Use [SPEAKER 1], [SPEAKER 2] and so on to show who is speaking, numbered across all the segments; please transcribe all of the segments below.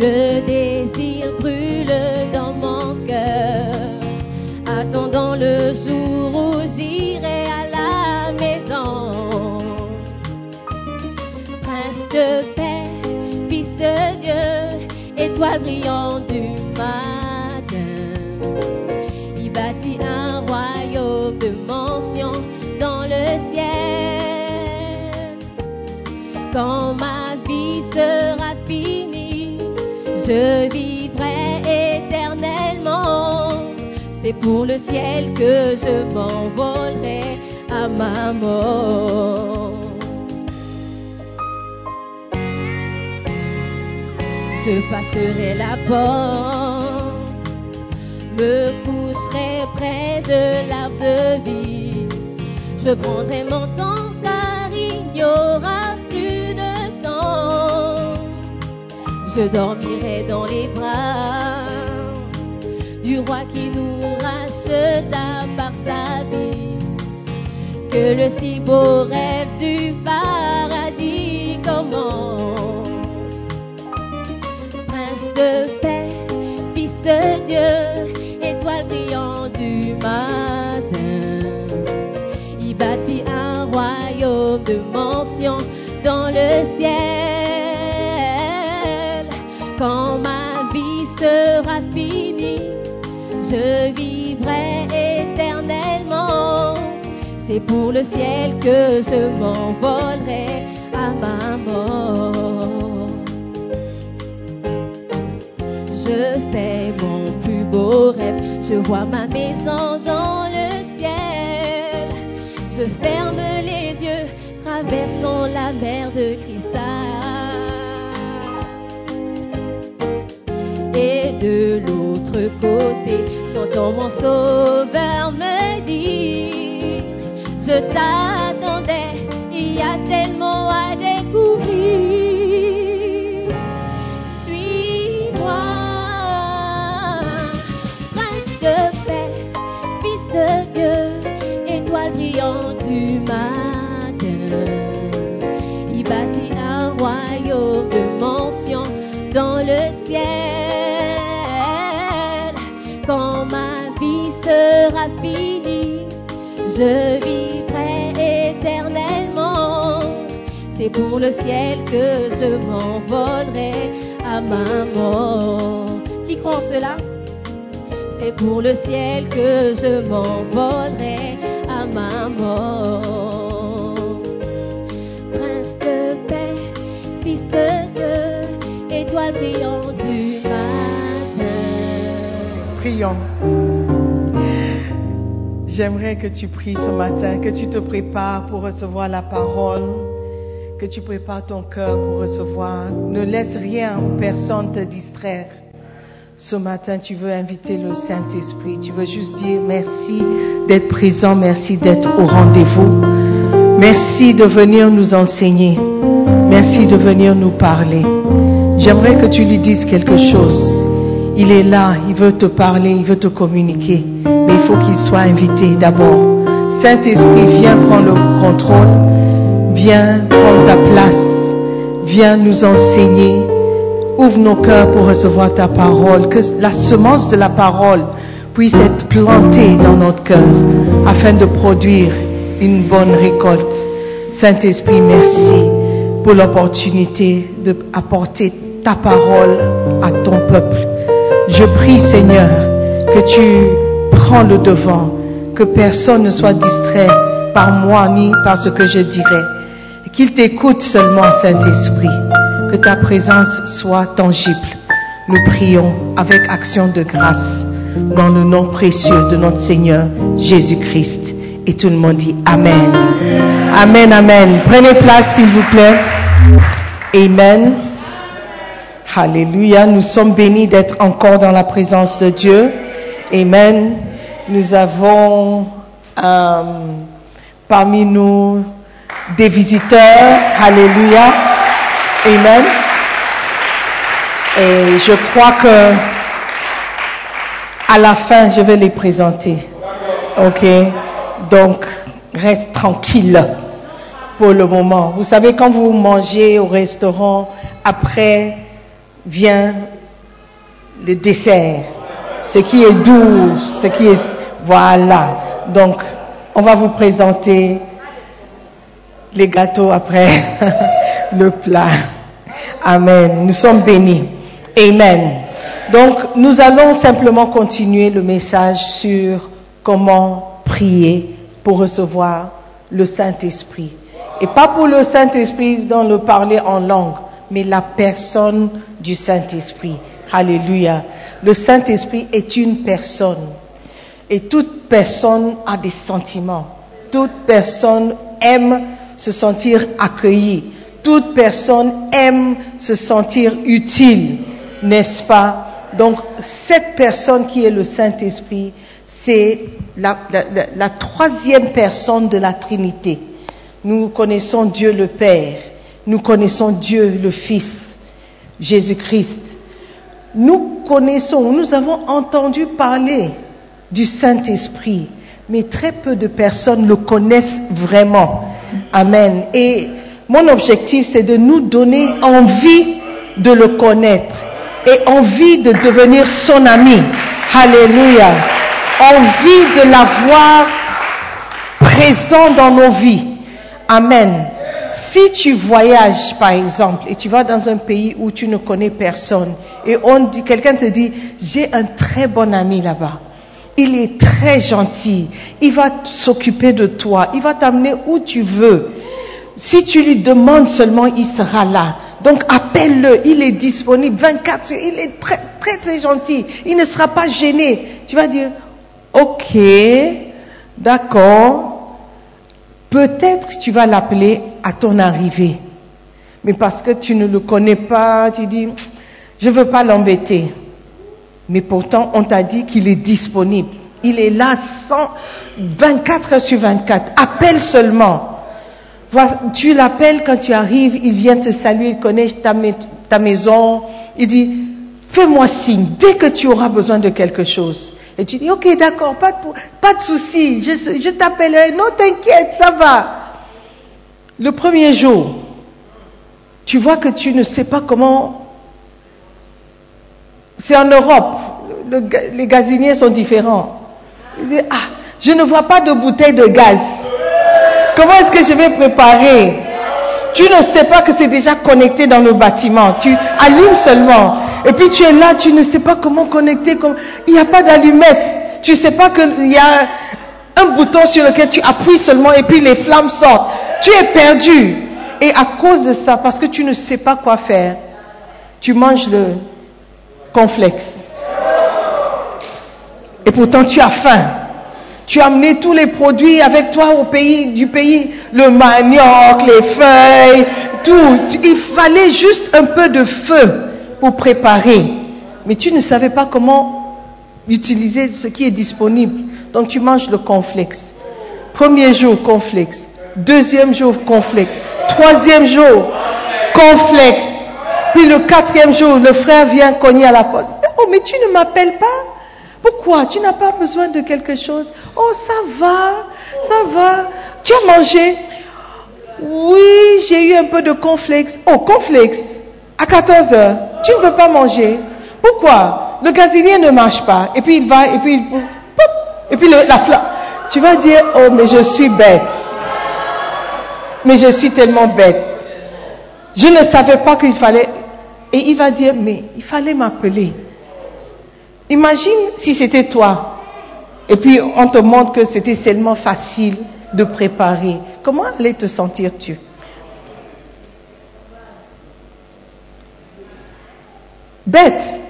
[SPEAKER 1] Le désir brûle dans mon cœur, attendant le jour où j'irai à la maison. Prince de paix, fils de Dieu, étoile brillante du matin. Il bâtit un royaume de mention dans le ciel. Quand ma je vivrai éternellement. C'est pour le ciel que je m'envolerai à ma mort. Je passerai la porte, me coucherai près de l'arbre de vie. Je prendrai mon temps Je dormirai dans les bras du roi qui nous racheta par sa vie. Que le si beau rêve du paradis commence prince de paix, fils de Dieu, étoile brillante du matin. Il bâtit un royaume de mention dans le ciel. Je vivrai éternellement. C'est pour le ciel que je m'envolerai à ma mort. Je fais mon plus beau rêve, je vois ma maison dans le ciel. Je ferme les yeux, traversons la mer de cristal. De l'autre côté, j'entends mon sauveur me dire, je t'attendais, il y a tellement à découvrir. Suis-moi, prince de paix, fils de Dieu, étoile brillante du matin. Il bâtit un royaume de je vivrai éternellement. C'est pour le ciel que je m'envolerai à ma mort. Qui croit cela? C'est pour le ciel que je m'envolerai à ma mort. Prince de paix, fils de Dieu, étoile brillante du matin.
[SPEAKER 2] Prions. J'aimerais que tu pries ce matin, que tu te prépares pour recevoir la parole, que tu prépares ton cœur pour recevoir. Ne laisse rien ou personne te distraire. ce matin, tu veux inviter le Saint-Esprit. Tu veux juste dire merci d'être présent, merci d'être au rendez-vous. Merci de venir nous enseigner. Merci de venir nous parler. J'aimerais que tu lui dises quelque chose. Il est là, il veut te parler, il veut te communiquer. Faut qu'il soit invité d'abord. Saint-Esprit, viens prendre le contrôle. Viens prendre ta place. Viens nous enseigner. Ouvre nos cœurs pour recevoir ta parole. Que la semence de la parole puisse être plantée dans notre cœur afin de produire une bonne récolte. Saint-Esprit, merci pour l'opportunité d'apporter ta parole à ton peuple. Je prie, Seigneur, que tu prends le devant, que personne ne soit distrait par moi ni par ce que je dirai, qu'il t'écoute seulement, Saint-Esprit, que ta présence soit tangible. Nous prions avec action de grâce dans le nom précieux de notre Seigneur Jésus-Christ. Et tout le monde dit Amen. Amen, Amen. Prenez place, s'il vous plaît. Amen. Alléluia. Nous sommes bénis d'être encore dans la présence de Dieu. Amen. Nous avons euh, parmi nous des visiteurs. Alléluia. Amen. Et je crois que à la fin, je vais les présenter. OK? Donc, reste tranquille pour le moment. Vous savez, quand vous mangez au restaurant, après vient le dessert. Ce qui est doux, ce qui est... Voilà. Donc, on va vous présenter les gâteaux après le plat. Amen. Nous sommes bénis. Amen. Donc, nous allons simplement continuer le message sur comment prier pour recevoir le Saint-Esprit. Et pas pour le Saint-Esprit dans le parler en langue, mais la personne du Saint-Esprit. Alléluia. Le Saint-Esprit est une personne. Et toute personne a des sentiments. Toute personne aime se sentir accueillie. Toute personne aime se sentir utile, n'est-ce pas? Donc cette personne qui est le Saint-Esprit, c'est la, troisième personne de la Trinité. Nous connaissons Dieu le Père, nous connaissons Dieu le Fils, Jésus-Christ. Nous connaissons, nous avons entendu parler du Saint-Esprit, mais très peu de personnes le connaissent vraiment. Amen. Et mon objectif, c'est de nous donner envie de le connaître et envie de devenir son ami. Alléluia. Envie de l'avoir présent dans nos vies. Amen. Si tu voyages, par exemple, et tu vas dans un pays où tu ne connais personne, et on dit, quelqu'un te dit, j'ai un très bon ami là-bas. Il est très gentil. Il va s'occuper de toi. Il va t'amener où tu veux. Si tu lui demandes seulement, il sera là. Donc appelle-le. Il est disponible 24 heures. Il est très, très, très gentil. Il ne sera pas gêné. Tu vas dire, ok, d'accord. Peut-être que tu vas l'appeler à ton arrivée. Mais parce que tu ne le connais pas, tu dis, je ne veux pas l'embêter. Mais pourtant, on t'a dit qu'il est disponible. Il est là 24 heures sur 24. Appelle seulement. Tu l'appelles quand tu arrives, il vient te saluer, il connaît ta, maison. Il dit, fais-moi signe dès que tu auras besoin de quelque chose. Et tu dis, ok, d'accord, pas de, pas de souci, je, je t'appellerai, non, t'inquiète, ça va. Le premier jour, tu vois que tu ne sais pas comment... C'est en Europe, le, les gaziniers sont différents. Ah, je ne vois pas de bouteille de gaz. Comment est-ce que je vais préparer? Tu ne sais pas que c'est déjà connecté dans le bâtiment. Tu allumes seulement. Et puis tu es là, tu ne sais pas comment connecter. Il n'y a pas d'allumette. Tu ne sais pas qu'il y a un bouton sur lequel tu appuies seulement et puis les flammes sortent. Tu es perdu. Et à cause de ça, parce que tu ne sais pas quoi faire, tu manges le complexe. Et pourtant tu as faim. Tu as amené tous les produits avec toi au pays, du pays, le manioc, les feuilles, tout. Il fallait juste un peu de feu pour préparer. mais tu ne savais pas comment utiliser ce qui est disponible. Donc tu manges le complexe. Premier jour, complexe. Deuxième jour, complexe. Troisième jour, complexe. Puis le quatrième jour, le frère vient cogner à la porte. Oh, mais tu ne m'appelles pas? Pourquoi? Tu n'as pas besoin de quelque chose Oh, ça va, ça va. Tu as mangé? Oui, j'ai eu un peu de complexe. Oh, complexe À 14 heures, tu ne veux pas manger Pourquoi? Le gazinier ne marche pas. Et puis il va, et puis il... Et puis la flamme. Tu vas dire, oh, mais je suis bête. Mais je suis tellement bête. Je ne savais pas qu'il fallait. Et il va dire, mais il fallait m'appeler. Imagine si c'était toi. Et puis on te montre que c'était seulement facile de préparer. Comment allais te sentir-tu Bête.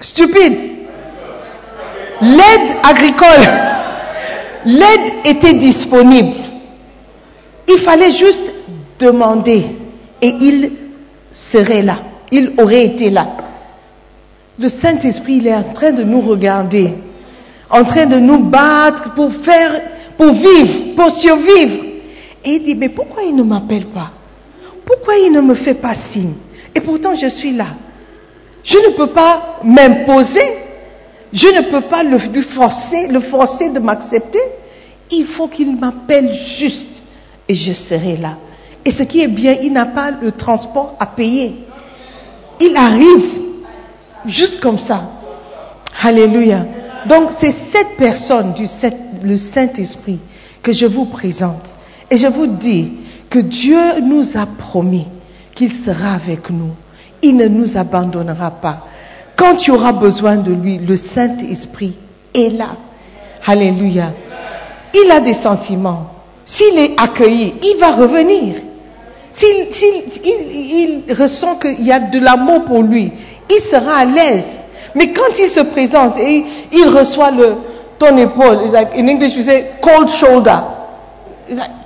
[SPEAKER 2] Stupide. L'aide agricole, l'aide était disponible. Il fallait juste demander et il serait là. Il aurait été là. Le Saint-Esprit, il est en train de nous regarder, en train de nous battre pour faire, pour vivre, pour survivre. Et il dit, mais pourquoi il ne m'appelle pas? Pourquoi il ne me fait pas signe? Et pourtant, je suis là. Je ne peux pas m'imposer. Je ne peux pas le, forcer, le forcer de m'accepter. Il faut qu'il m'appelle juste et je serai là. Et ce qui est bien, il n'a pas le transport à payer. Il arrive juste comme ça. Alléluia. Donc c'est cette personne le Saint-Esprit que je vous présente. Et je vous dis que Dieu nous a promis qu'il sera avec nous. Il ne nous abandonnera pas. Quand tu auras besoin de lui, le Saint-Esprit est là. Alléluia. Il a des sentiments. S'il est accueilli, il va revenir. S'il s'il- il, il ressent qu'il y a de l'amour pour lui, il sera à l'aise. Mais quand il se présente et il reçoit le, ton épaule, like, in English we cold shoulder.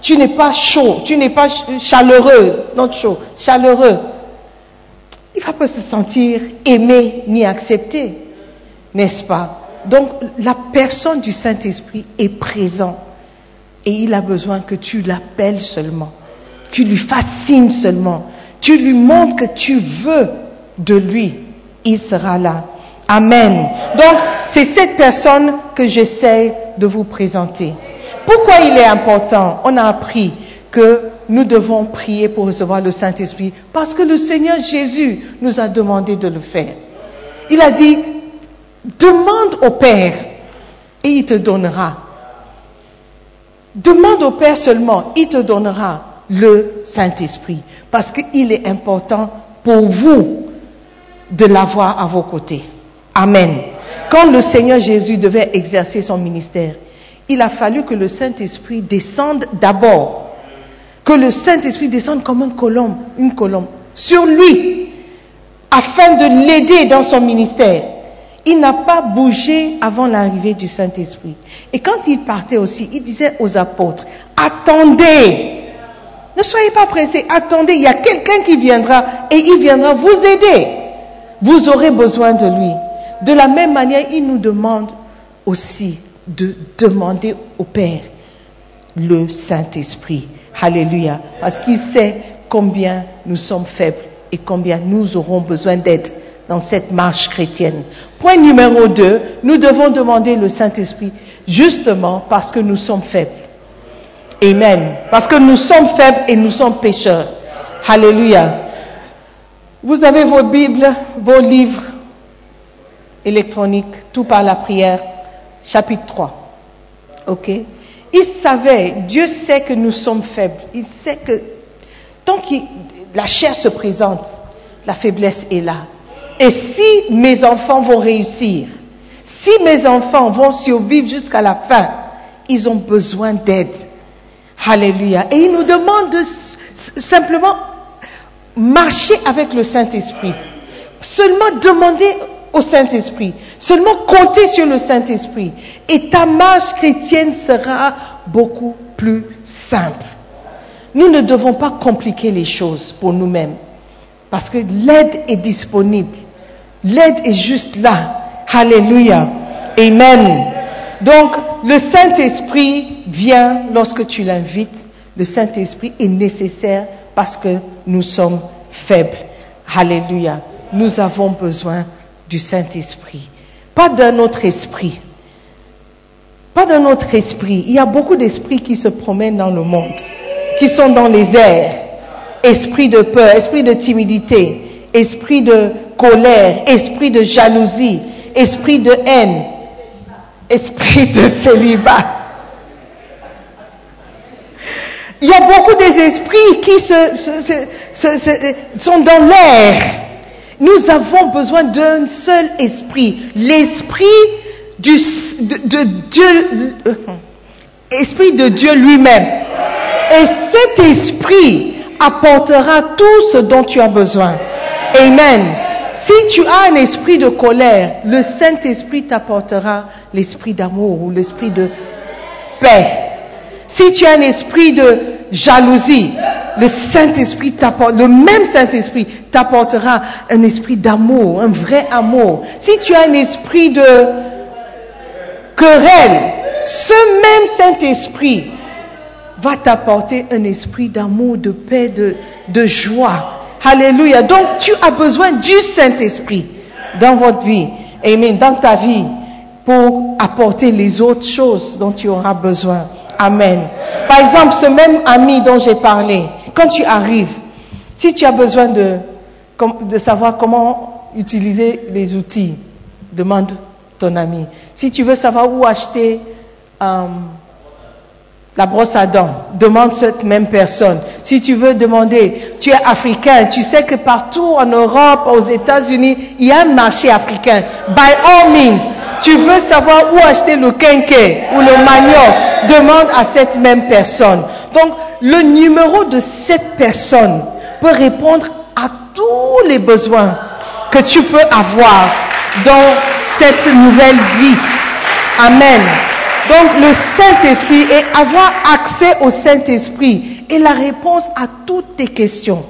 [SPEAKER 2] Tu n'es pas chaud, tu n'es pas ch- chaleureux, non chaud, chaleureux. Il va pas se sentir aimé ni accepté, n'est-ce pas? Donc la personne du Saint-Esprit est présente et il a besoin que tu l'appelles seulement, tu lui signe seulement, tu lui montres que tu veux de lui, il sera là. Amen. Donc c'est cette personne que j'essaie de vous présenter. Pourquoi il est important? On a appris que nous devons prier pour recevoir le Saint-Esprit parce que le Seigneur Jésus nous a demandé de le faire. Il a dit, demande au Père et il te donnera. Demande au Père seulement, il te donnera le Saint-Esprit. Parce qu'il est important pour vous de l'avoir à vos côtés. Amen. Quand le Seigneur Jésus devait exercer son ministère, il a fallu que le Saint-Esprit descende d'abord. Que le Saint-Esprit descende comme une colombe, une colombe, sur lui, afin de l'aider dans son ministère. Il n'a pas bougé avant l'arrivée du Saint-Esprit. Et quand il partait aussi, il disait aux apôtres, attendez, ne soyez pas pressés, attendez, il y a quelqu'un qui viendra et il viendra vous aider. Vous aurez besoin de lui. De la même manière, il nous demande aussi de demander au Père le Saint-Esprit. Alléluia. Parce qu'il sait combien nous sommes faibles et combien nous aurons besoin d'aide dans cette marche chrétienne. Point numéro deux, nous devons demander le Saint-Esprit justement parce que nous sommes faibles. Amen. Parce que nous sommes faibles et nous sommes pécheurs. Alléluia. Vous avez vos Bibles, vos livres électroniques, tout par la prière, chapitre 3. OK? Il savait, Dieu sait que nous sommes faibles. Il sait que tant que la chair se présente, la faiblesse est là. Et si mes enfants vont réussir, si mes enfants vont survivre jusqu'à la fin, ils ont besoin d'aide. Alléluia. Et il nous demande de simplement marcher avec le Saint-Esprit. Seulement demander au Saint-Esprit. Seulement compter sur le Saint-Esprit. Et ta marche chrétienne sera beaucoup plus simple. Nous ne devons pas compliquer les choses pour nous-mêmes. Parce que l'aide est disponible. L'aide est juste là. Alléluia. Amen. Donc, le Saint-Esprit vient lorsque tu l'invites. Le Saint-Esprit est nécessaire parce que nous sommes faibles. Alléluia. Nous avons besoin du Saint-Esprit. Pas d'un autre esprit. Pas d'un autre esprit. Il y a beaucoup d'esprits qui se promènent dans le monde, qui sont dans les airs. Esprit de peur, esprit de timidité, esprit de colère, esprit de jalousie, esprit de haine, esprit de célibat. Il y a beaucoup d'esprits qui sont dans l'air. Nous avons besoin d'un seul esprit, l'esprit de, Dieu, euh, esprit de Dieu lui-même. Et cet esprit apportera tout ce dont tu as besoin. Amen. Si tu as un esprit de colère, le Saint-Esprit t'apportera l'esprit d'amour ou l'esprit de paix. Si tu as un esprit de jalousie, le Saint-Esprit le même Saint-Esprit t'apportera un esprit d'amour, un vrai amour. Si tu as un esprit de querelle, ce même Saint-Esprit va t'apporter un esprit d'amour, de paix, de joie. Alléluia. Donc tu as besoin du Saint-Esprit dans votre vie. Amen. Dans ta vie pour apporter les autres choses dont tu auras besoin. Amen. Par exemple, ce même ami dont j'ai parlé, quand tu arrives, si tu as besoin de, savoir comment utiliser les outils, demande ton ami. Si tu veux savoir où acheter euh, la brosse à dents, demande cette même personne. Si tu veux demander, tu es africain, tu sais que partout en Europe, aux États-Unis, il y a un marché africain. By all means, tu veux savoir où acheter le quinquet ou le manioc, demande à cette même personne. Donc, le numéro de cette personne peut répondre à tous les besoins que tu peux avoir dans cette nouvelle vie. Amen. Donc le Saint-Esprit et avoir accès au Saint-Esprit est la réponse à toutes tes questions.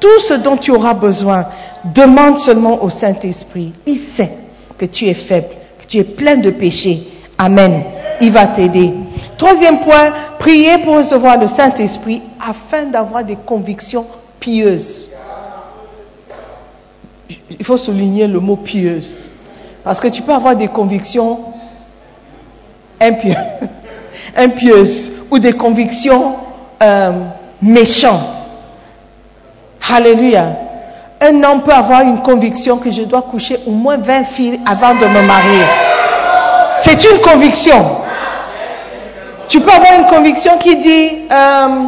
[SPEAKER 2] Tout ce dont tu auras besoin, demande seulement au Saint-Esprit. Il sait que tu es faible, que tu es plein de péchés. Amen. Il va t'aider. Troisième point, prier pour recevoir le Saint-Esprit afin d'avoir des convictions pieuses. Il faut souligner le mot pieuse. Parce que tu peux avoir des convictions impieuses, ou des convictions euh, méchantes. Alléluia. Un homme peut avoir une conviction que je dois coucher au moins 20 filles avant de me marier. C'est une conviction. Tu peux avoir une conviction qui dit, euh,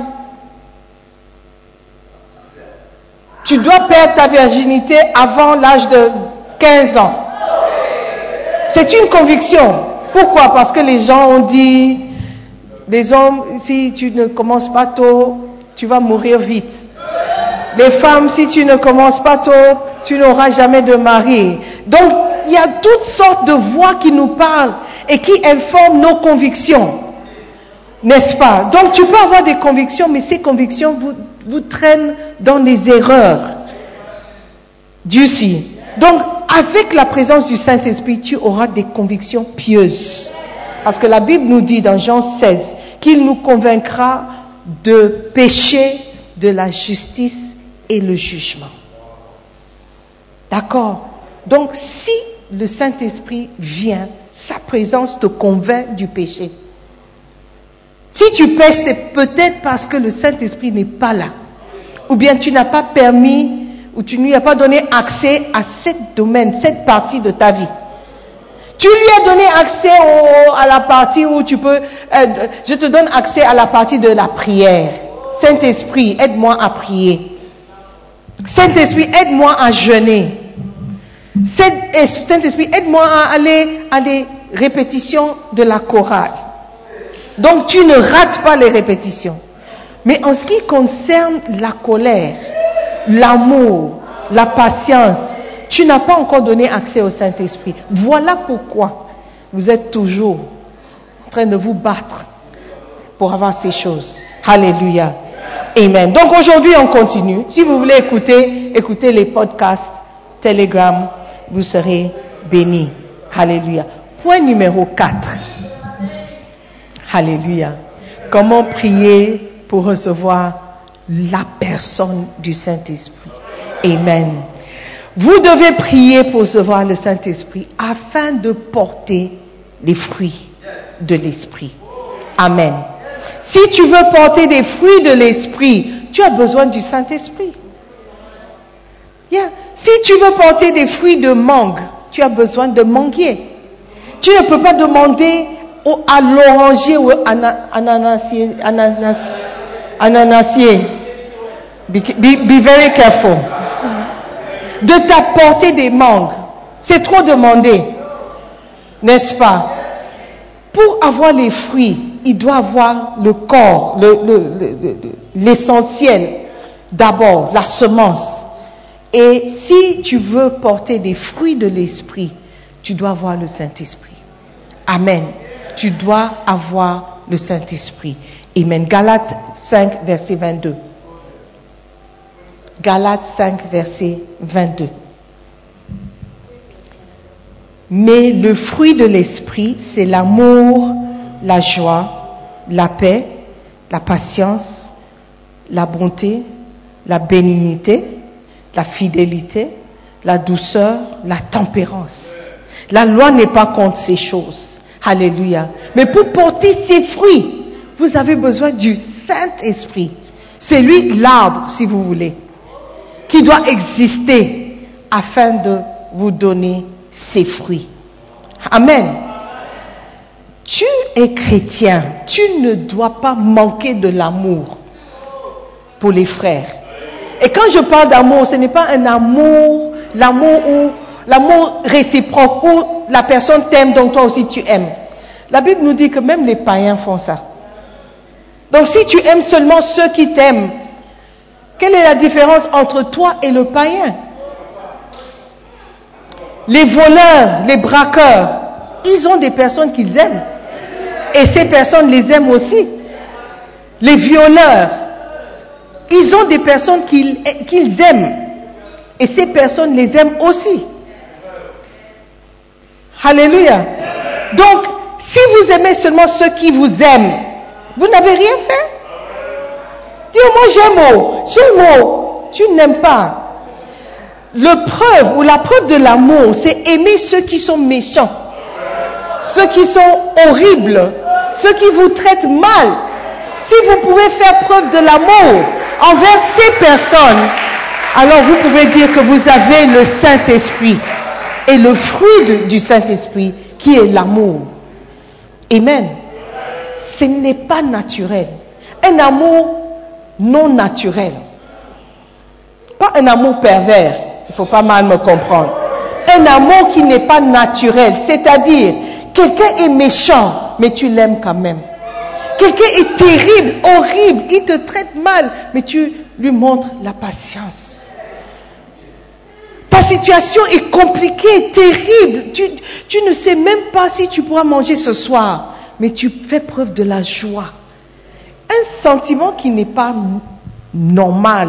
[SPEAKER 2] tu dois perdre ta virginité avant l'âge de 15 ans. C'est une conviction. Pourquoi? Parce que les gens ont dit, les hommes, si tu ne commences pas tôt, tu vas mourir vite. Les femmes, si tu ne commences pas tôt, tu n'auras jamais de mari. Donc, il y a toutes sortes de voix qui nous parlent et qui informent nos convictions. N'est-ce pas? Donc, tu peux avoir des convictions, mais ces convictions vous, vous traînent dans des erreurs. Dieu si. Donc, avec la présence du Saint-Esprit, tu auras des convictions pieuses. Parce que la Bible nous dit dans Jean 16 qu'il nous convaincra de péché, de la justice et le jugement. D'accord? Donc si le Saint-Esprit vient, sa présence te convainc du péché. Si tu pêches, c'est peut-être parce que le Saint-Esprit n'est pas là. Ou bien tu n'as pas permis où tu ne lui as pas donné accès à cette domaine, cette partie de ta vie. Tu lui as donné accès à la partie où tu peux, euh, je te donne accès à la partie de la prière. Saint-Esprit, aide-moi à prier. Saint-Esprit, aide-moi à jeûner. Saint-Esprit, aide-moi à aller à des répétitions de la chorale. Donc tu ne rates pas les répétitions. Mais en ce qui concerne la colère, l'amour, la patience, tu n'as pas encore donné accès au Saint-Esprit. Voilà pourquoi vous êtes toujours en train de vous battre pour avoir ces choses. Alléluia. Amen. Donc aujourd'hui, on continue. Si vous voulez écouter, écoutez les podcasts, Telegram. vous serez bénis. Alléluia. Point numéro 4. Alléluia. Comment prier pour recevoir la personne du Saint-Esprit. Amen. Vous devez prier pour recevoir le Saint-Esprit afin de porter les fruits de l'Esprit. Amen. Si tu veux porter des fruits de l'Esprit, tu as besoin du Saint-Esprit. Yeah. Si tu veux porter des fruits de mangue, tu as besoin de manguier. Tu ne peux pas demander à l'oranger ou à l'ananasier. Ananas, ananasier. Be, be, very careful. De t'apporter des mangues. C'est trop demandé. N'est-ce pas? Pour avoir les fruits, il doit avoir le corps, l'essentiel. Le, le, D'abord, la semence. Et si tu veux porter des fruits de l'esprit, tu dois avoir le Saint-Esprit. Amen. Tu dois avoir le Saint-Esprit. Amen. Galates 5, verset 22. Galates 5, verset 22. Mais le fruit de l'Esprit, c'est l'amour, la joie, la paix, la patience, la bonté, la bénignité, la fidélité, la douceur, la tempérance. La loi n'est pas contre ces choses. Alléluia. Mais pour porter ces fruits, vous avez besoin du Saint-Esprit. C'est lui l'arbre, si vous voulez, qui doit exister afin de vous donner ses fruits. Amen. Tu es chrétien, tu ne dois pas manquer de l'amour pour les frères. Et quand je parle d'amour, ce n'est pas un amour, l'amour l'amour réciproque où la personne t'aime donc toi aussi tu aimes. La Bible nous dit que même les païens font ça. Donc si tu aimes seulement ceux qui t'aiment, quelle est la différence entre toi et le païen? Les voleurs, les braqueurs, ils ont des personnes qu'ils aiment. Et ces personnes les aiment aussi. Les violeurs, ils ont des personnes qu'ils aiment. Et ces personnes les aiment aussi. Alléluia. Donc, si vous aimez seulement ceux qui vous aiment, vous n'avez rien fait. Dis-moi, j'aime, j'aime, tu n'aimes pas. Le preuve ou la preuve de l'amour, c'est aimer ceux qui sont méchants, ceux qui sont horribles, ceux qui vous traitent mal. Si vous pouvez faire preuve de l'amour envers ces personnes, alors vous pouvez dire que vous avez le Saint-Esprit et le fruit du Saint-Esprit qui est l'amour. Amen. Ce n'est pas naturel. Un amour non naturel. Pas un amour pervers. Il ne faut pas mal me comprendre. Un amour qui n'est pas naturel. C'est-à-dire, quelqu'un est méchant, mais tu l'aimes quand même. Quelqu'un est terrible, horrible, il te traite mal, mais tu lui montres la patience. Ta situation est compliquée, terrible. Tu, tu, ne sais même pas si tu pourras manger ce soir, mais tu fais preuve de la joie. Un sentiment qui n'est pas normal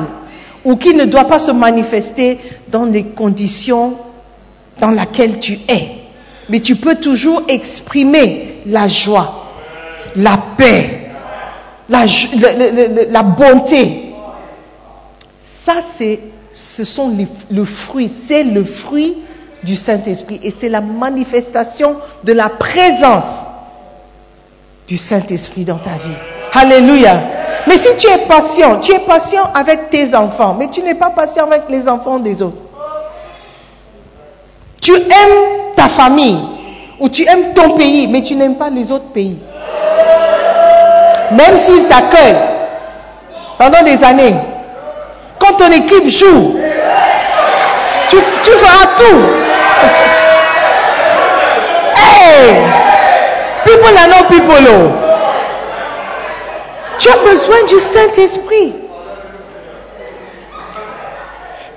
[SPEAKER 2] ou qui ne doit pas se manifester dans les conditions dans lesquelles tu es. Mais tu peux toujours exprimer la joie, la paix, la, bonté. Ça, c'est ce sont les, le fruit, c'est le fruit du Saint-Esprit et c'est la manifestation de la présence du Saint-Esprit dans ta vie. Alléluia. Mais si tu es patient, tu es patient avec tes enfants, mais tu n'es pas patient avec les enfants des autres. Tu aimes ta famille ou tu aimes ton pays, mais tu n'aimes pas les autres pays. Même s'ils t'accueillent pendant des années, quand ton équipe joue, tu, tu feras tout. hey! Tu as besoin du Saint-Esprit.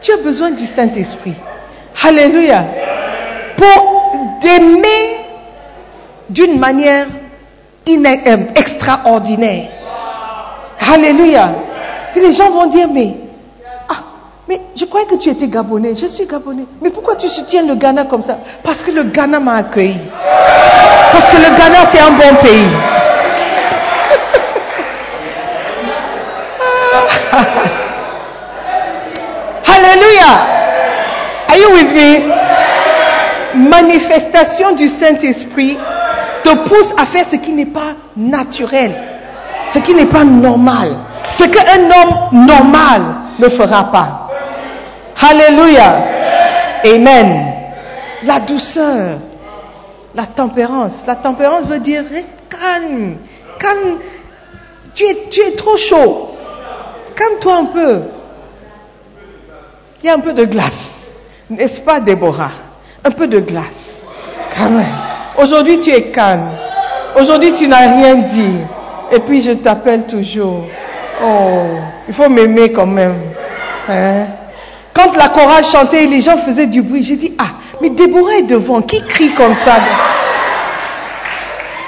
[SPEAKER 2] Tu as besoin du Saint-Esprit. Alléluia. Pour t'aimer d'une manière euh, extraordinaire. Alléluia. Les gens vont dire, mais Mais je croyais que tu étais Gabonais. Je suis Gabonais. Mais pourquoi tu soutiens le Ghana comme ça? Parce que le Ghana m'a accueilli. Parce que le Ghana, c'est un bon pays. Alléluia. Are you with me? Manifestation du Saint-Esprit te pousse à faire ce qui n'est pas naturel, ce qui n'est pas normal, ce qu'un homme normal ne fera pas. Alléluia. Amen. La douceur, la tempérance. La tempérance veut dire reste calme. Calme. Tu es, trop chaud. Calme-toi un peu. Il y a un peu de glace. N'est-ce pas, Déborah? Un peu de glace. Aujourd'hui, tu es calme. Aujourd'hui, tu n'as rien dit. Et puis, je t'appelle toujours. Oh, il faut m'aimer quand même. Hein? Quand la chorale chantait, les gens faisaient du bruit. J'ai dit, ah, mais Déborah est devant. Qui crie comme ça?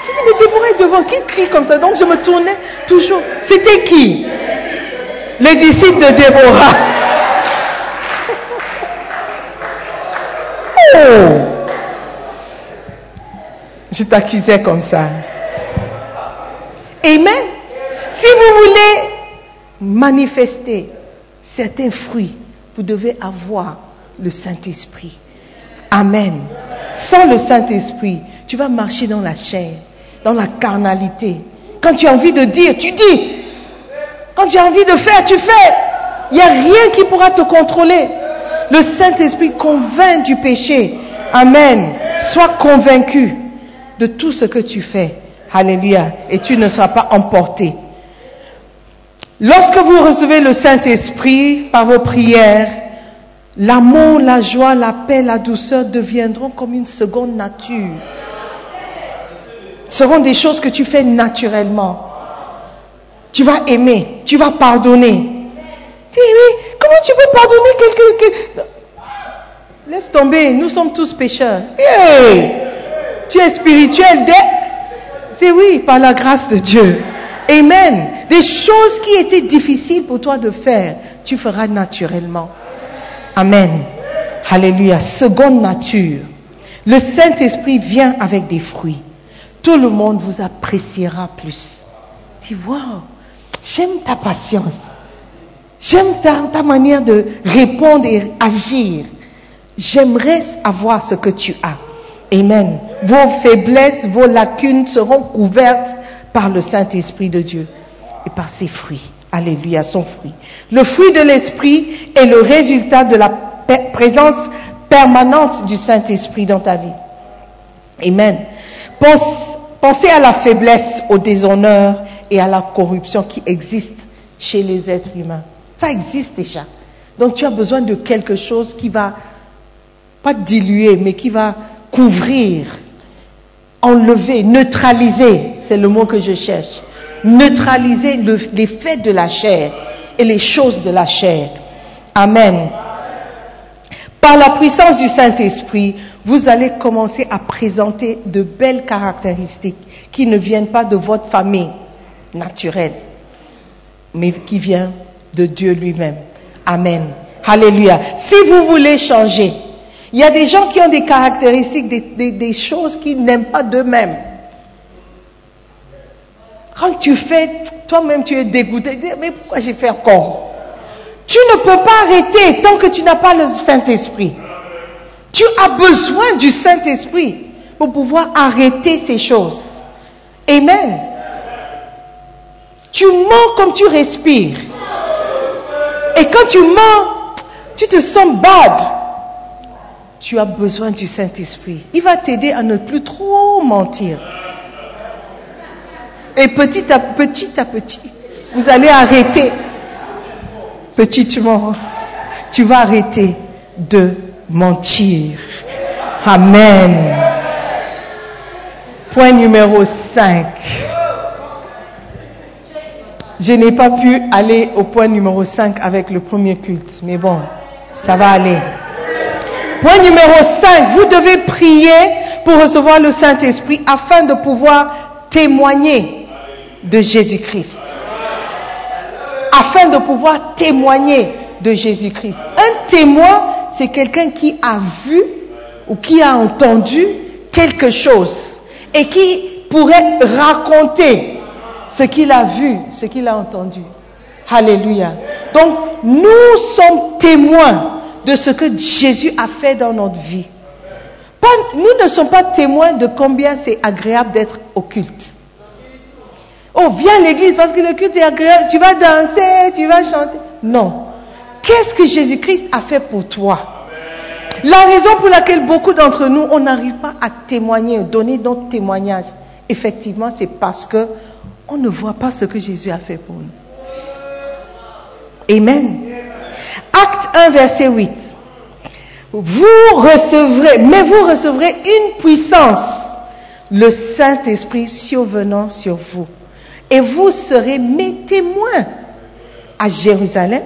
[SPEAKER 2] J'ai dit, mais Déborah est devant. Qui crie comme ça? Donc, je me tournais toujours. C'était qui? Les disciples de Déborah. Oh Je t'accusais comme ça. Amen. Si vous voulez manifester certains fruits, vous devez avoir le Saint-Esprit. Amen. Sans le Saint-Esprit, tu vas marcher dans la chair, dans la carnalité. Quand tu as envie de dire, tu dis. Quand tu as envie de faire, tu fais. Il n'y a rien qui pourra te contrôler. Le Saint-Esprit convainc du péché. Amen. Sois convaincu de tout ce que tu fais. Alléluia. Et tu ne seras pas emporté. Lorsque vous recevez le Saint-Esprit par vos prières, l'amour, la joie, la paix, la douceur deviendront comme une seconde nature. Seront des choses que tu fais naturellement. Tu vas aimer, tu vas pardonner. Tu oui, comment tu peux pardonner quelqu'un que... Laisse tomber, nous sommes tous pécheurs. Tu es spirituel C'est oui, par la grâce de Dieu. Amen. Des choses qui étaient difficiles pour toi de faire, tu feras naturellement. Amen. Alléluia. Seconde nature. Le Saint-Esprit vient avec des fruits. Tout le monde vous appréciera plus. Tu vois, j'aime ta patience. J'aime ta, ta, manière de répondre et agir. J'aimerais avoir ce que tu as. Amen. Vos faiblesses, vos lacunes seront couvertes par le Saint-Esprit de Dieu et par ses fruits. Alléluia, son fruit. Le fruit de l'Esprit est le résultat de la présence permanente du Saint-Esprit dans ta vie. Amen. Pense, pensez à la faiblesse, au déshonneur et à la corruption qui existent chez les êtres humains. Ça existe déjà. Donc tu as besoin de quelque chose qui va, pas diluer, mais qui va couvrir, enlever, neutraliser, c'est le mot que je cherche, neutraliser l'effet de la chair et les choses de la chair. Amen. Par la puissance du Saint-Esprit, vous allez commencer à présenter de belles caractéristiques qui ne viennent pas de votre famille naturelle, mais qui viennent de Dieu lui-même. Amen. Alléluia. Si vous voulez changer, il y a des gens qui ont des caractéristiques, des, choses qu'ils n'aiment pas d'eux-mêmes. Quand tu fais, toi-même tu es dégoûté, tu dis, mais pourquoi j'ai fait encore? Tu ne peux pas arrêter tant que tu n'as pas le Saint-Esprit. Tu as besoin du Saint-Esprit pour pouvoir arrêter ces choses. Amen. Tu mens comme tu respires. Et quand tu mens, tu te sens bad. Tu as besoin du Saint-Esprit. Il va t'aider à ne plus trop mentir. Et petit à petit à petit, vous allez arrêter. Petitement, tu vas arrêter de mentir. Amen. Point numéro 5. Je n'ai pas pu aller au point numéro 5 avec le premier culte, mais bon, ça va aller. Point numéro 5, vous devez prier pour recevoir le Saint-Esprit afin de pouvoir témoigner de Jésus-Christ. Afin de pouvoir témoigner de Jésus-Christ. témoin, c'est quelqu'un qui a vu ou qui a entendu quelque chose et qui pourrait raconter ce qu'il a vu, ce qu'il a entendu. Alléluia. Donc, nous sommes témoins de ce que Jésus a fait dans notre vie. Nous ne sommes pas témoins de combien c'est agréable d'être au culte. Oh, viens à l'église parce que le culte est agréable. Tu vas danser, tu vas chanter. Non. Qu'est-ce que Jésus-Christ a fait pour toi? La raison pour laquelle beaucoup d'entre nous, on n'arrive pas à témoigner, donner notre témoignage, effectivement, c'est parce que on ne voit pas ce que Jésus a fait pour nous. Amen. Acte 1, verset 8. Vous recevrez, mais vous recevrez une puissance, le Saint-Esprit survenant sur vous. Et vous serez mes témoins à Jérusalem,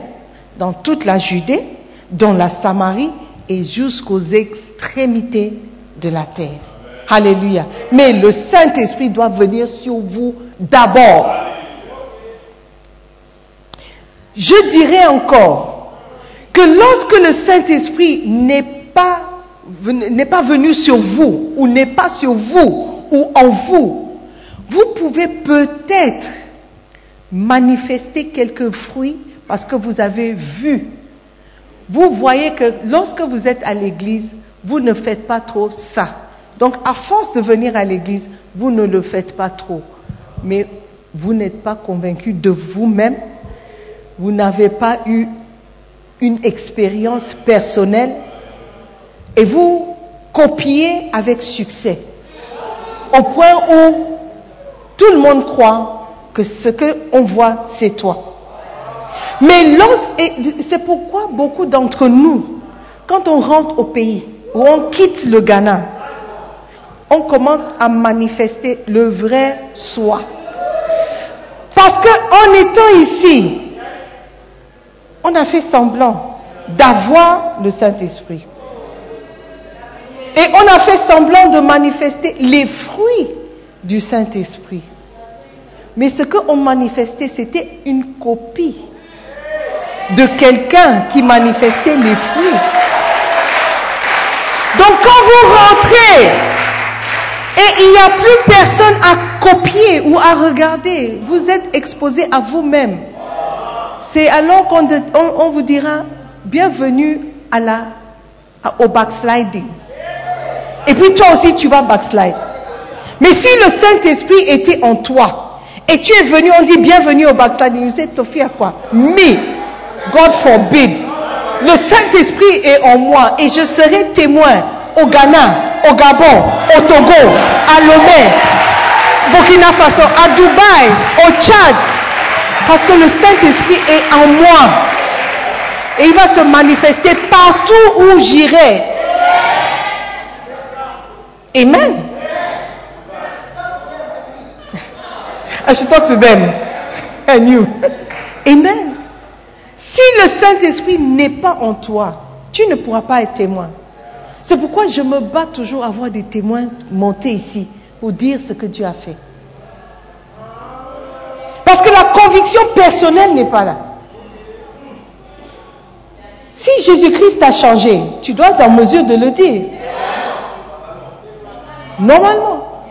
[SPEAKER 2] dans toute la Judée, dans la Samarie et jusqu'aux extrémités de la terre. Alléluia. Mais le Saint-Esprit doit venir sur vous d'abord. Je dirais encore que lorsque le Saint-Esprit n'est pas, n'est pas venu sur vous, ou n'est pas sur vous, ou en vous, vous pouvez peut-être manifester quelques fruits parce que vous avez vu. Vous voyez que lorsque vous êtes à l'église, vous ne faites pas trop ça. Donc, à force de venir à l'église, vous ne le faites pas trop. Mais vous n'êtes pas convaincu de vous-même. Vous n'avez pas eu une expérience personnelle. Et vous copiez avec succès. Au point où tout le monde croit que ce qu'on voit, c'est toi. Mais c'est pourquoi beaucoup d'entre nous, quand on rentre au pays ou on quitte le Ghana, on commence à manifester le vrai soi. Parce qu'en étant ici, on a fait semblant d'avoir le Saint-Esprit. Et on a fait semblant de manifester les fruits du Saint-Esprit. Mais ce qu'on manifestait, c'était une copie de quelqu'un qui manifestait les fruits. Donc quand vous rentrez et il n'y a plus personne à copier ou à regarder, vous êtes exposé à vous-même. C'est alors qu'on vous dira bienvenue au backsliding. Et puis toi aussi tu vas backslide. Mais si le Saint-Esprit était en toi et tu es venu, on dit bienvenue au backsliding, vous êtes Tofi à quoi? Me, God forbid. Le Saint-Esprit est en moi et je serai témoin au Ghana, au Gabon, au Togo, à Lomé, Burkina Faso, à Dubaï, au Tchad. Parce que le Saint-Esprit est en moi. Et il va se manifester partout où j'irai. Amen. I should talk to them. And you. Amen. Si le Saint-Esprit n'est pas en toi, tu ne pourras pas être témoin. C'est pourquoi je me bats toujours à voir des témoins monter ici pour dire ce que Dieu a fait. Parce que la conviction personnelle n'est pas là. Si Jésus-Christ t'a changé, tu dois être en mesure de le dire. Normalement.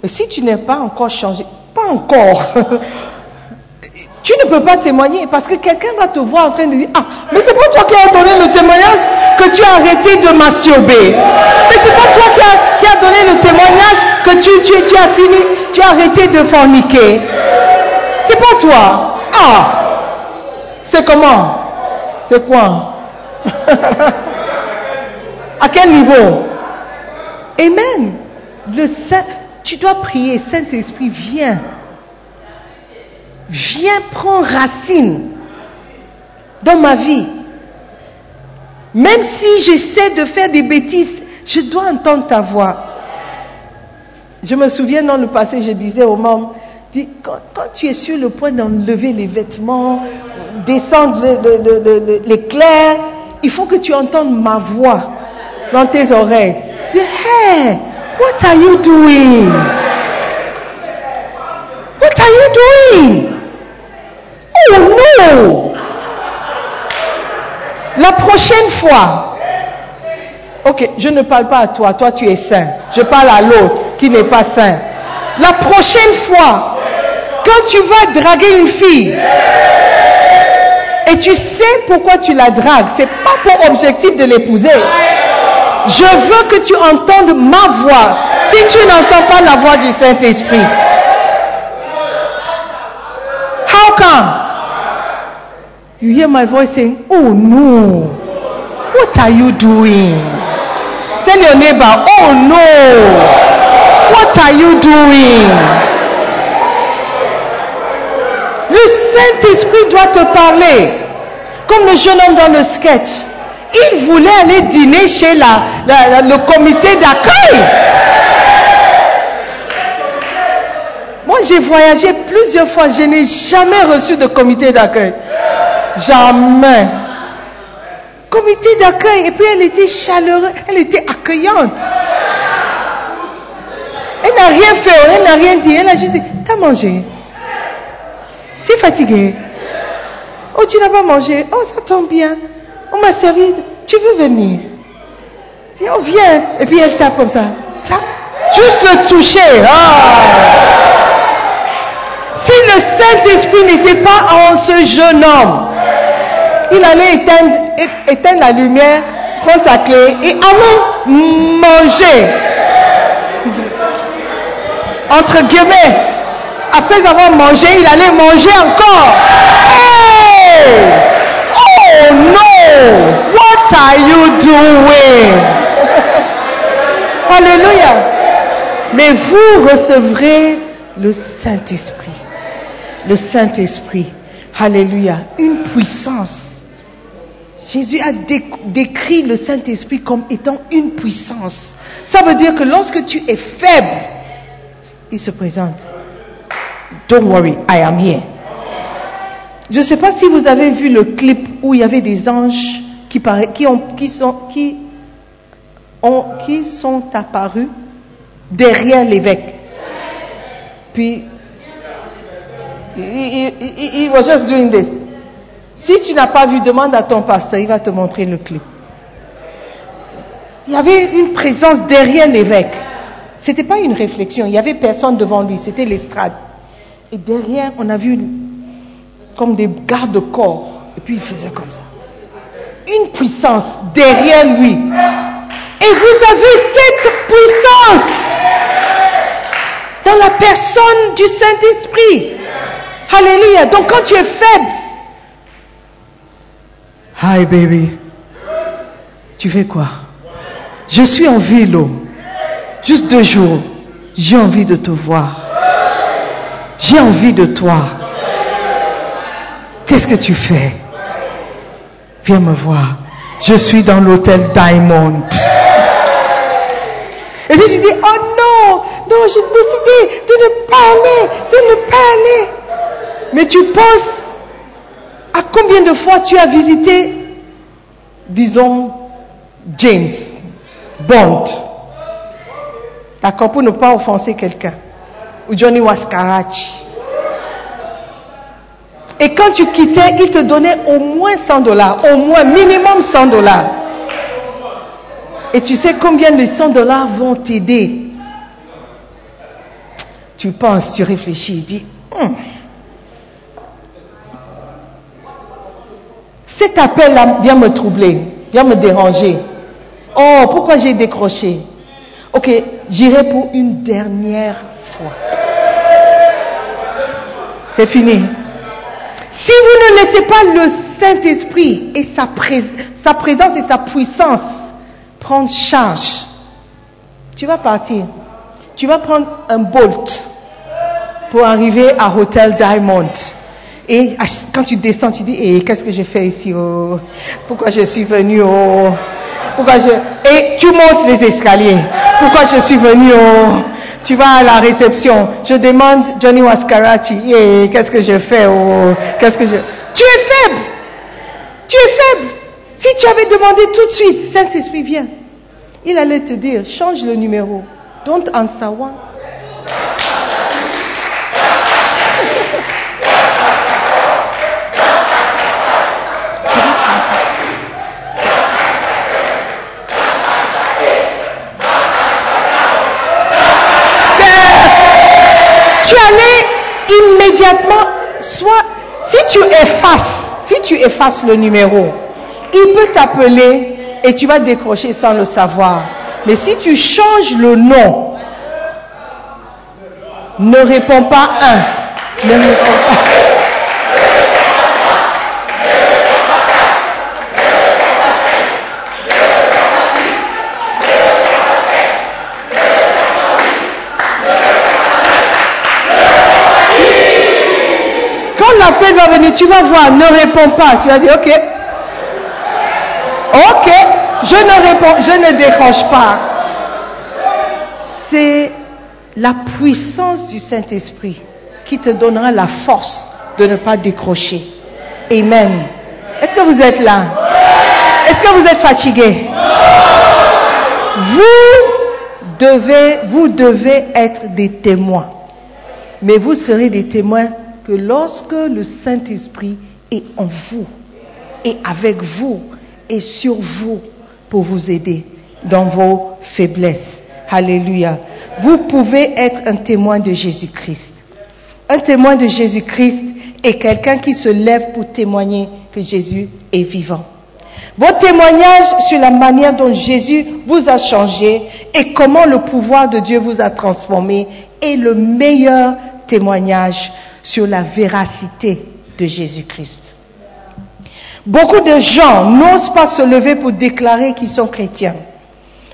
[SPEAKER 2] Mais si tu n'es pas encore changé, pas encore, tu ne peux pas témoigner parce que quelqu'un va te voir en train de dire Ah, mais c'est pas toi qui as donné le témoignage que tu as arrêté de masturber. Mais c'est pas toi qui as, donné le témoignage que tu as fini, tu as arrêté de forniquer. C'est pas toi. Ah, c'est comment? C'est quoi? À quel niveau? Amen. Le Saint, tu dois prier, Saint-Esprit, viens. Viens prendre racine dans ma vie. Même si j'essaie de faire des bêtises, je dois entendre ta voix. Je me souviens dans le passé, je disais aux membres, quand, tu es sur le point d'enlever les vêtements, descendre l'éclair, il faut que tu entendes ma voix dans tes oreilles. Dis, hey, what are you doing? What are you doing? Oh no! La prochaine fois, ok, je ne parle pas à toi, toi tu es saint. Je parle à l'autre qui n'est pas saint. La prochaine fois, quand tu vas draguer une fille, et tu sais pourquoi tu la dragues, c'est pas pour objectif de l'épouser. Je veux que tu entendes ma voix. Si tu n'entends pas la voix du Saint-Esprit, how come? You hear my voice saying, Oh no, what are you doing? Tell your neighbor, Oh no, what are you doing? Le Saint-Esprit doit te parler. Comme le jeune homme dans le sketch. Il voulait aller dîner chez le comité d'accueil. Moi, j'ai voyagé plusieurs fois. Je n'ai jamais reçu de comité d'accueil. Jamais. Comité d'accueil. Et puis, elle était chaleureuse. Elle était accueillante. Elle n'a rien fait. Elle n'a rien dit. Elle a juste dit, t'as mangé. Tu es fatigué. Oh, tu n'as pas mangé. Oh, ça tombe bien. On m'a servi. Tu veux venir? Dis, oh, viens. Et puis elle tape comme ça. Tape. Juste le toucher. Ah. Si le Saint-Esprit n'était pas en ce jeune homme, il allait éteindre, la lumière, prendre sa clé et aller manger. Entre guillemets, après avoir mangé, il allait manger encore. Oh no! What are you doing? Alléluia. Mais vous recevrez le Saint-Esprit. Le Saint-Esprit. Alléluia. Une puissance. Jésus a dé- décrit le Saint-Esprit comme étant une puissance. Ça veut dire que lorsque tu es faible, il se présente. Don't worry, I am here. Je ne sais pas si vous avez vu le clip où il y avait des anges qui, sont, apparus derrière l'évêque. Puis, he was just doing this. Si tu n'as pas vu, demande à ton pasteur, il va te montrer le clip. Il y avait une présence derrière l'évêque. C'était pas une réflexion, il y avait personne devant lui, c'était l'estrade. Et derrière, on a vu comme des gardes-corps. Et puis il faisait comme ça. Une puissance derrière lui. Et vous avez cette puissance dans la personne du Saint-Esprit. Alléluia. Donc quand tu es faible, hi baby, tu fais quoi? Je suis en vélo. Juste deux jours. J'ai envie de te voir. J'ai envie de toi. Qu'est-ce que tu fais? Viens me voir. Je suis dans l'hôtel Diamond. Et puis je dis, oh non, non, j'ai décidé de ne pas aller, de ne pas aller. Mais tu penses à combien de fois tu as visité, disons, James Bond? D'accord, pour ne pas offenser quelqu'un. Ou Johnny Wascarachi. Et quand tu quittais, il te donnait au moins 100 dollars, au moins minimum 100 dollars. Et tu sais combien les 100 dollars vont t'aider? Tu penses, tu réfléchis, tu dis, Hum. cet appel-là vient me troubler, vient me déranger. Oh, pourquoi j'ai décroché? Ok, j'irai pour une dernière fois. C'est fini. Si vous ne laissez pas le Saint-Esprit et sa, sa présence et sa puissance prendre charge, tu vas partir. Tu vas prendre un bolt pour arriver à Hotel Diamond. Et quand tu descends, tu dis, eh, qu'est-ce que j'ai fait ici oh? Pourquoi je suis venu oh? Pourquoi je... Et tu montes les escaliers. Pourquoi je suis venu oh? Tu vas à la réception. Je demande Johnny Wascarachi, eh, qu'est-ce que je fais oh? Qu'est-ce que je... Tu es faible. Tu es faible. Si tu avais demandé tout de suite, Saint-Esprit, viens. Il allait te dire, change le numéro. Don't answer one. immédiatement, soit, si tu effaces, si tu effaces le numéro, il peut t'appeler et tu vas décrocher sans le savoir. Mais si tu changes le nom, ne réponds pas un. Ne réponds pas. L'appel va venir, tu vas voir, ne réponds pas. Tu vas dire, ok. Ok, je ne réponds, je ne décroche pas. C'est la puissance du Saint-Esprit qui te donnera la force de ne pas décrocher. Amen. Est-ce que vous êtes là? Est-ce que vous êtes fatigué? Vous devez, vous devez être des témoins. Mais vous serez des témoins que lorsque le Saint-Esprit est en vous et avec vous et sur vous pour vous aider dans vos faiblesses. Alléluia. Vous pouvez être un témoin de Jésus-Christ. Un témoin de Jésus-Christ est quelqu'un qui se lève pour témoigner que Jésus est vivant. Votre témoignage sur la manière dont Jésus vous a changé et comment le pouvoir de Dieu vous a transformé est le meilleur témoignage sur la véracité de Jésus-Christ. Beaucoup de gens n'osent pas se lever pour déclarer qu'ils sont chrétiens.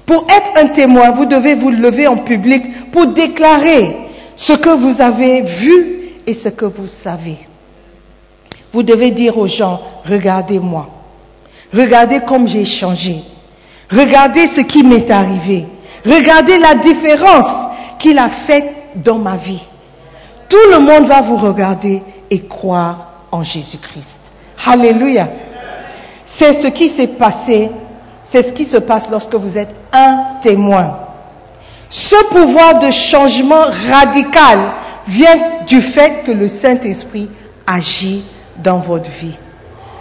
[SPEAKER 2] Pour être un témoin, vous devez vous lever en public pour déclarer ce que vous avez vu et ce que vous savez. Vous devez dire aux gens, regardez-moi. Regardez comme j'ai changé. Regardez ce qui m'est arrivé. Regardez la différence qu'il a faite dans ma vie. Tout le monde va vous regarder et croire en Jésus-Christ. Alléluia. C'est ce qui s'est passé, c'est ce qui se passe lorsque vous êtes un témoin. Ce pouvoir de changement radical vient du fait que le Saint-Esprit agit dans votre vie.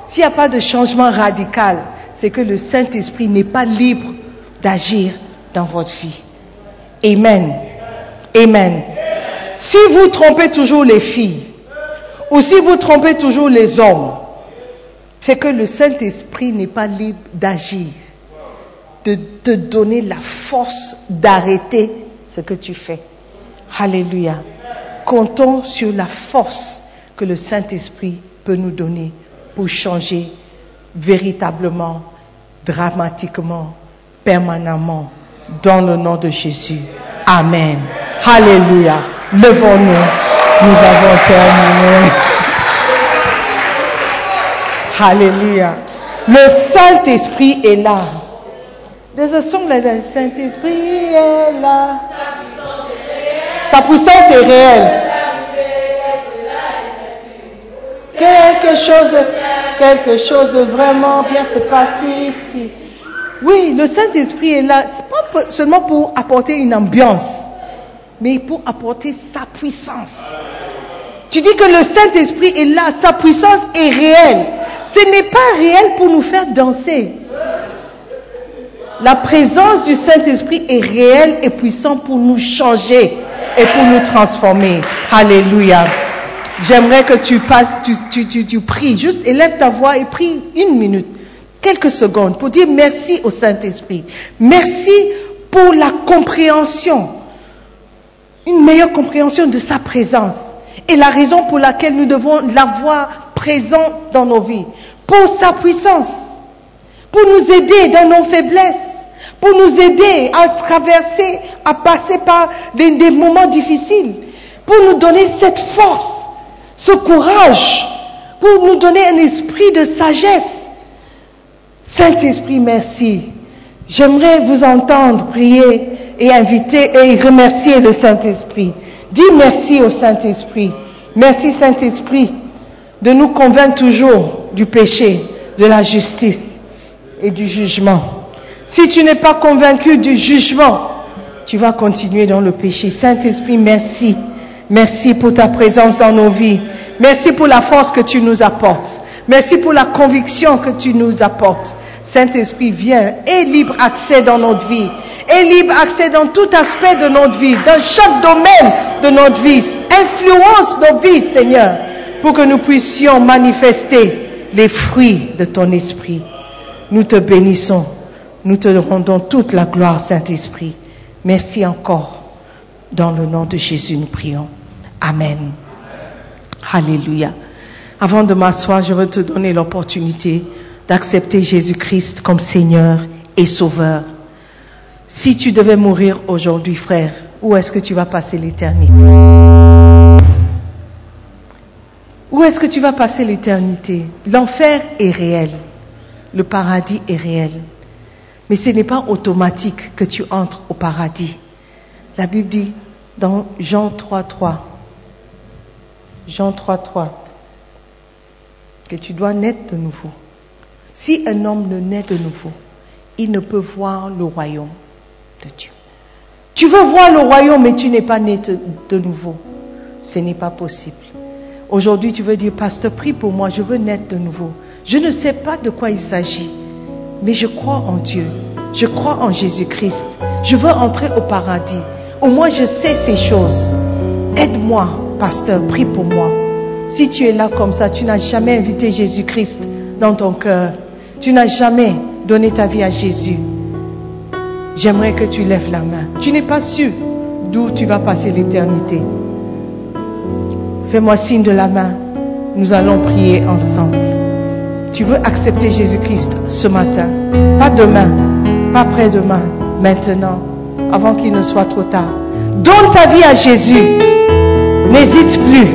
[SPEAKER 2] S'il n'y a pas de changement radical, c'est que le Saint-Esprit n'est pas libre d'agir dans votre vie. Amen. Amen. Si vous trompez toujours les filles, ou si vous trompez toujours les hommes, c'est que le Saint-Esprit n'est pas libre d'agir, de te donner la force d'arrêter ce que tu fais. Alléluia. Comptons sur la force que le Saint-Esprit peut nous donner pour changer véritablement, dramatiquement, permanemment, dans le nom de Jésus. Amen. Alléluia. Levons-nous. Nous avons terminé. Alléluia. Le Saint-Esprit est là. There's a song like that. Le Saint-Esprit est là. Sa puissance est réelle. Quelque chose, de, quelque chose de vraiment bien se passe ici. Oui, le Saint-Esprit est là. C'est pas seulement pour apporter une ambiance, mais pour apporter sa puissance. Tu dis que le Saint-Esprit est là, sa puissance est réelle. Ce n'est pas réel pour nous faire danser. La présence du Saint-Esprit est réelle et puissante pour nous changer et pour nous transformer. Alléluia. J'aimerais que tu passes, tu, tu, pries, juste élève ta voix et prie une minute, quelques secondes pour dire merci au Saint-Esprit. Merci pour la compréhension, une meilleure compréhension de sa présence et la raison pour laquelle nous devons l'avoir présent dans nos vies, pour sa puissance, pour nous aider dans nos faiblesses, pour nous aider à traverser, à passer par des, moments difficiles, pour nous donner cette force, ce courage, pour nous donner un esprit de sagesse. Saint-Esprit, merci. J'aimerais vous entendre prier et inviter et remercier le Saint-Esprit. Dis merci au Saint-Esprit. Merci Saint-Esprit de nous convaincre toujours du péché, de la justice et du jugement. Si tu n'es pas convaincu du jugement, tu vas continuer dans le péché. Saint-Esprit, merci. Merci pour ta présence dans nos vies. Merci pour la force que tu nous apportes. Merci pour la conviction que tu nous apportes. Saint-Esprit, viens et libre accès dans notre vie et libre accès dans tout aspect de notre vie, dans chaque domaine de notre vie. Influence nos vies, Seigneur, pour que nous puissions manifester les fruits de ton esprit. Nous te bénissons. Nous te rendons toute la gloire, Saint-Esprit. Merci encore. Dans le nom de Jésus, nous prions. Amen. Alléluia. Avant de m'asseoir, je veux te donner l'opportunité d'accepter Jésus-Christ comme Seigneur et Sauveur. Si tu devais mourir aujourd'hui, frère, où est-ce que tu vas passer l'éternité? Où est-ce que tu vas passer l'éternité? L'enfer est réel, le paradis est réel. Mais ce n'est pas automatique que tu entres au paradis. La Bible dit dans Jean 3.3, Jean 3.3, que tu dois naître de nouveau. Si un homme ne naît de nouveau, il ne peut voir le royaume de Dieu. Tu veux voir le royaume, mais tu n'es pas né de nouveau. Ce n'est pas possible. Aujourd'hui, tu veux dire, pasteur, prie pour moi, je veux naître de nouveau. Je ne sais pas de quoi il s'agit, mais je crois en Dieu. Je crois en Jésus-Christ. Je veux entrer au paradis. Au moins, je sais ces choses. Aide-moi, pasteur, prie pour moi. Si tu es là comme ça, tu n'as jamais invité Jésus-Christ dans ton cœur. Tu n'as jamais donné ta vie à Jésus. J'aimerais que tu lèves la main. Tu n'es pas sûr d'où tu vas passer l'éternité. Fais-moi signe de la main. Nous allons prier ensemble. Tu veux accepter Jésus-Christ ce matin? Pas demain, pas après-demain, maintenant, avant qu'il ne soit trop tard. Donne ta vie à Jésus. N'hésite plus.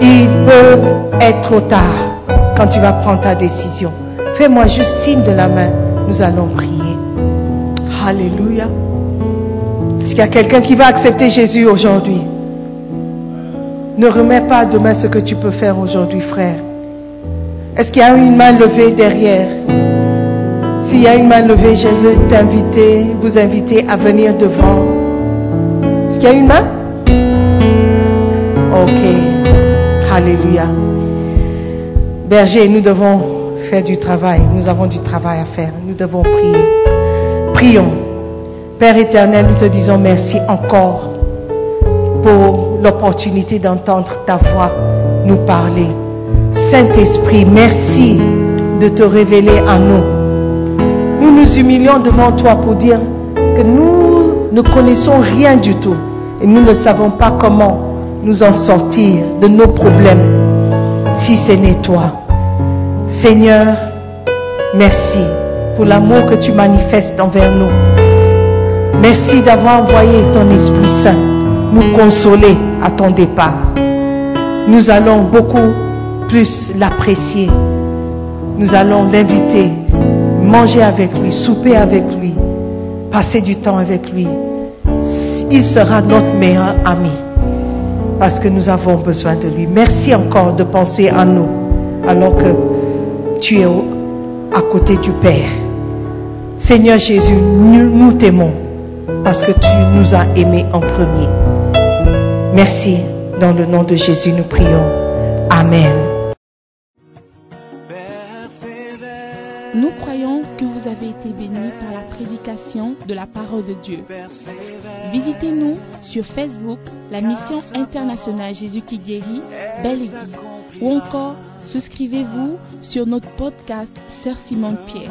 [SPEAKER 2] Il peut être trop tard quand tu vas prendre ta décision. Fais-moi juste signe de la main. Nous allons prier. Alléluia. Est-ce qu'il y a quelqu'un qui va accepter Jésus aujourd'hui? Ne remets pas demain ce que tu peux faire aujourd'hui, frère. Est-ce qu'il y a une main levée derrière? S'il y a une main levée, je veux t'inviter, vous inviter à venir devant. Est-ce qu'il y a une main? Ok. Alléluia. Berger, nous devons faire du travail. Nous avons du travail à faire. Nous devons prier. Prions. Père éternel, nous te disons merci encore pour l'opportunité d'entendre ta voix nous parler. Saint-Esprit, merci de te révéler à nous. Nous nous humilions devant toi pour dire que nous ne connaissons rien du tout et nous ne savons pas comment nous en sortir de nos problèmes si ce n'est toi. Seigneur, merci pour l'amour que tu manifestes envers nous. Merci d'avoir envoyé ton Esprit Saint nous consoler à ton départ. Nous allons beaucoup plus l'apprécier. Nous allons l'inviter, manger avec lui, souper avec lui, passer du temps avec lui. Il sera notre meilleur ami parce que nous avons besoin de lui. Merci encore de penser à nous alors que tu es à côté du Père. Seigneur Jésus, nous, t'aimons parce que tu nous as aimés en premier. Merci. Dans le nom de Jésus, nous prions. Amen.
[SPEAKER 3] Nous croyons que vous avez été bénis par la prédication de la parole de Dieu. Visitez-nous sur Facebook, la mission internationale Jésus qui guérit, Belle Église, ou encore souscrivez-vous sur notre podcast Sœur Simone Pierre